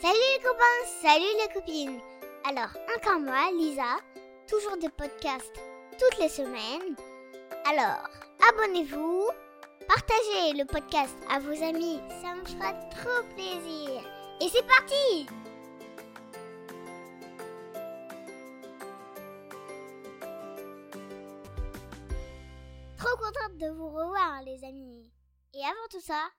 Salut les copains, salut les copines. Alors, encore moi, Lisa, toujours des podcasts toutes les semaines. Alors, abonnez-vous, partagez le podcast à vos amis, ça me fera trop plaisir. Et c'est parti Trop contente de vous revoir les amis. Et avant tout ça,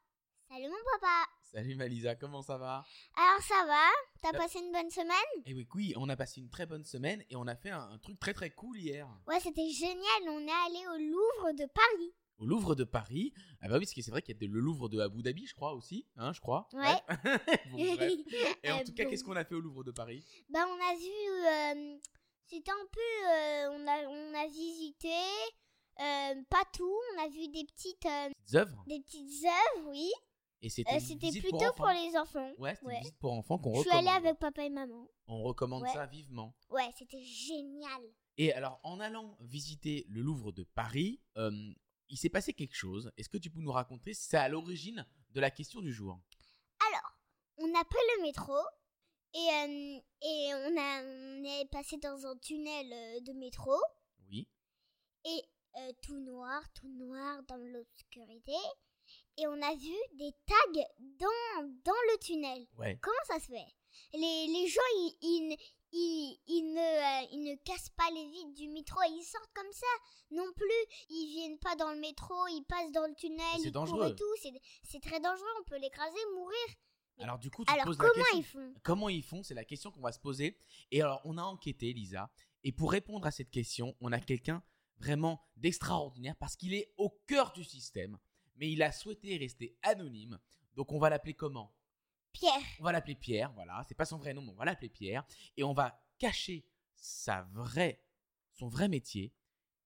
salut mon papa. Salut Malisa, comment ça va? Alors ça va? T'as passé une bonne semaine? Eh oui, oui, on a passé une très bonne semaine et on a fait un, un truc très très cool hier. Ouais, c'était génial. On est allé au Louvre de Paris. Au Louvre de Paris? Ah bah oui, parce que c'est vrai qu'il y a le Louvre de Abu Dhabi, je crois aussi, hein, je crois. Ouais. Bon, bref. Et en Euh, tout cas, qu'est-ce qu'on a fait au Louvre de Paris? Bah, on a vu. euh, C'était un peu. euh, on, a, on a visité. euh, pas tout. On a vu des petites, euh, Des œuvres? des petites œuvres, oui. Et c'était Euh, C'était plutôt pour, les enfants. Ouais, c'était Ouais. une visite pour enfants qu'on Je suis recommande. allée avec papa et maman. On recommande Ouais. ça vivement. Ouais, c'était génial. Et alors, en allant visiter le Louvre de Paris, euh, il s'est passé quelque chose. Est-ce que tu peux nous raconter? C'est à l'origine de la question du jour. Alors, on a pris le métro. Et, euh, et on, a, on est passé dans un tunnel de métro. Oui. et tout noir, tout noir dans l'obscurité. Et on a vu des tags dans, dans le tunnel. Ouais. Comment ça se fait? Les, les gens, ils, ils, ils, ils ne, euh, ils ne cassent pas les vitres du métro et ils sortent comme ça non plus. Ils viennent pas dans le métro, ils passent dans le tunnel, c'est ils courent dangereux. et tout. C'est, c'est très dangereux, on peut l'écraser, mourir. Alors du coup, tu Alors poses la comment question. ils font? Comment ils font? C'est la question qu'on va se poser. Et alors, on a enquêté, Lisa. Et pour répondre à cette question, on a quelqu'un vraiment d'extraordinaire parce qu'il est au cœur du système. Mais il a souhaité rester anonyme. Donc, on va l'appeler comment? Pierre. On va l'appeler Pierre. Voilà, c'est pas son vrai nom, mais on va l'appeler Pierre. Et on va cacher sa vraie, son vrai métier.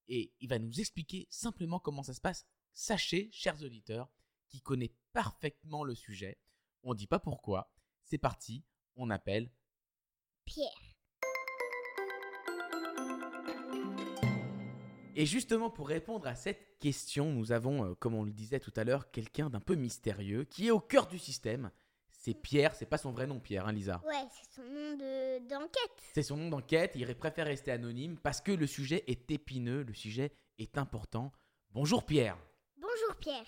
Et il va nous expliquer simplement comment ça se passe. Sachez, chers auditeurs, qu'il connaît parfaitement le sujet. On ne dit pas pourquoi. C'est parti. On appelle Pierre. Et justement, pour répondre à cette question, nous avons, euh, comme on le disait tout à l'heure, quelqu'un d'un peu mystérieux qui est au cœur du système. C'est Pierre, c'est pas son vrai nom, Pierre, hein, Lisa? Ouais, c'est son nom de, d'enquête. C'est son nom d'enquête, il préfère rester anonyme parce que le sujet est épineux, le sujet est important. Bonjour Pierre. Bonjour Pierre.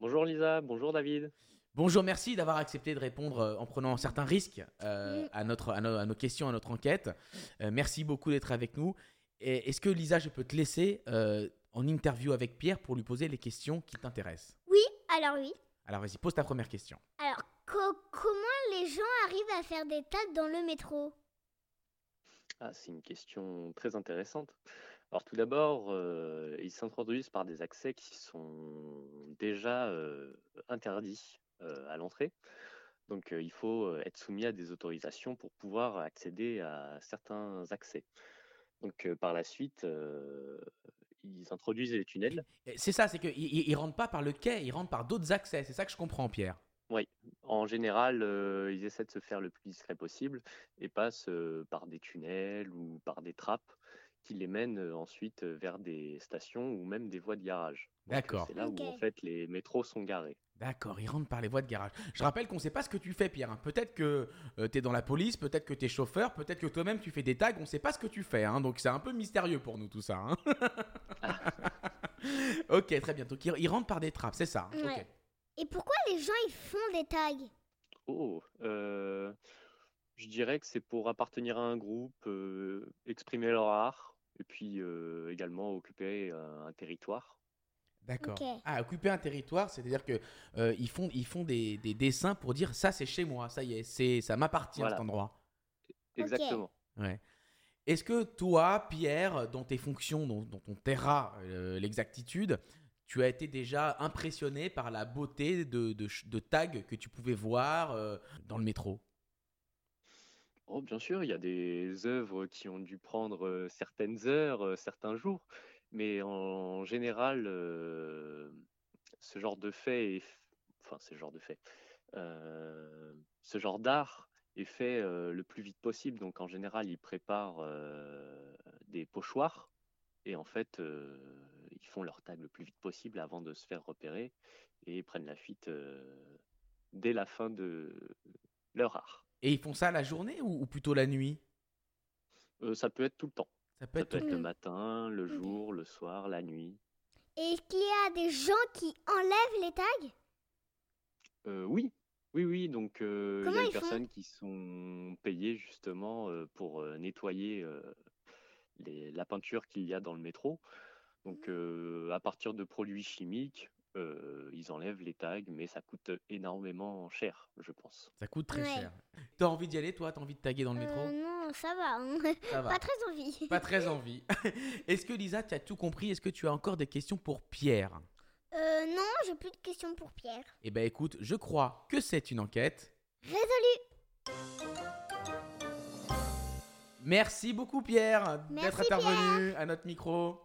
Bonjour Lisa, bonjour David. Bonjour, merci d'avoir accepté de répondre euh, en prenant certains risques euh, Mm. à, notre, à, nos, à nos questions, à notre enquête. Euh, merci beaucoup d'être avec nous. Et Est-ce que Lisa, je peux te laisser euh, en interview avec Pierre pour lui poser les questions qui t'intéressent? Oui, alors oui. Alors vas-y, pose ta première question. Alors, co- comment les gens arrivent à faire des tags dans le métro? Ah, c'est une question très intéressante. Alors tout d'abord, euh, ils s'introduisent par des accès qui sont déjà euh, interdits euh, à l'entrée. Donc euh, il faut être soumis à des autorisations pour pouvoir accéder à certains accès. Donc par la suite, ils introduisent les tunnels. C'est ça, c'est qu'ils ne rentrent pas par le quai, ils rentrent par d'autres accès. C'est ça que je comprends, Pierre. En général, euh, ils essaient de se faire le plus discret possible et passent euh, par des tunnels ou par des trappes qui les mènent euh, ensuite euh, vers des stations ou même des voies de garage. Euh, D'accord. C'est là où en fait les métros sont garés. D'accord, ils rentrent par les voies de garage. Je rappelle qu'on ne sait pas ce que tu fais, Pierre. hein. Peut-être que tu es dans la police, peut-être que tu es chauffeur, peut-être que toi-même tu fais des tags, on ne sait pas ce que tu fais. hein. Donc c'est un peu mystérieux pour nous tout ça. hein. ok, très bien. Donc ils, rentrent par des trappes, c'est ça. hein. Et pourquoi les gens ils font des tags? Oh, euh, je dirais que c'est pour appartenir à un groupe, euh, exprimer leur art et puis euh, également occuper euh, un territoire. D'accord. Ah, occuper un territoire, c'est-à-dire que euh, ils font, ils font des, des dessins pour dire ça c'est chez moi, ça y est, c'est, ça m'appartient Voilà. cet endroit. Exactement. Ouais. Est-ce que toi, Pierre, dans tes fonctions, dans, dans ton terrain, euh, l'exactitude, tu as été déjà impressionné par la beauté de, de, tags que tu pouvais voir euh, dans le métro? Oh, bien sûr, il y a des œuvres qui ont dû prendre certaines heures, certains jours, mais en général, ce genre de fait, est enfin, ce genre de fait, ce genre d'art est fait le plus vite possible. Donc, en général, ils préparent des pochoirs et en fait, ils font leur tag le plus vite possible avant de se faire repérer et prennent la fuite dès la fin de, l'heure rare. Et ils font ça la journée ou, ou plutôt la nuit? Euh, ça peut être tout le temps. Ça peut Ça être. peut être le matin, le jour, le soir, la nuit. Et est-ce qu'il y a des gens qui enlèvent les tags? Euh, oui, oui, oui. Donc, euh, il y a des personnes qui sont payées justement euh, pour euh, nettoyer euh, les- la peinture qu'il y a dans le métro. Donc, euh, à partir de produits chimiques, euh, ils enlèvent les tags, mais ça coûte énormément cher, je pense. Ça coûte très Ouais. cher. T'as envie d'y aller, toi? T'as envie de taguer dans le métro? Euh, Non, ça va. hein. Ça va. Pas très envie. Pas très envie. Est-ce que Lisa, tu as tout compris? Est-ce que tu as encore des questions pour Pierre? Euh, non, j'ai plus de questions pour Pierre. Eh ben écoute, je crois que c'est une enquête. Résolu. Merci beaucoup Pierre d'être intervenu à notre micro.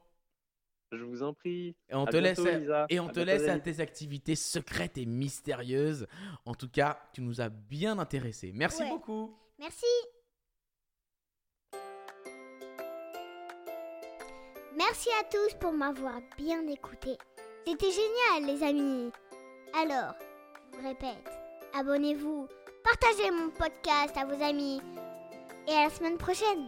Je vous en prie. Et on À te bientôt, laisse Lisa. et on À te laisse à tes activités secrètes et mystérieuses. En tout cas, tu nous as bien intéressés. Merci Ouais. beaucoup. Merci. Merci à tous pour m'avoir bien écouté. C'était génial, les amis. Alors, je vous répète, abonnez-vous, partagez mon podcast à vos amis et à la semaine prochaine.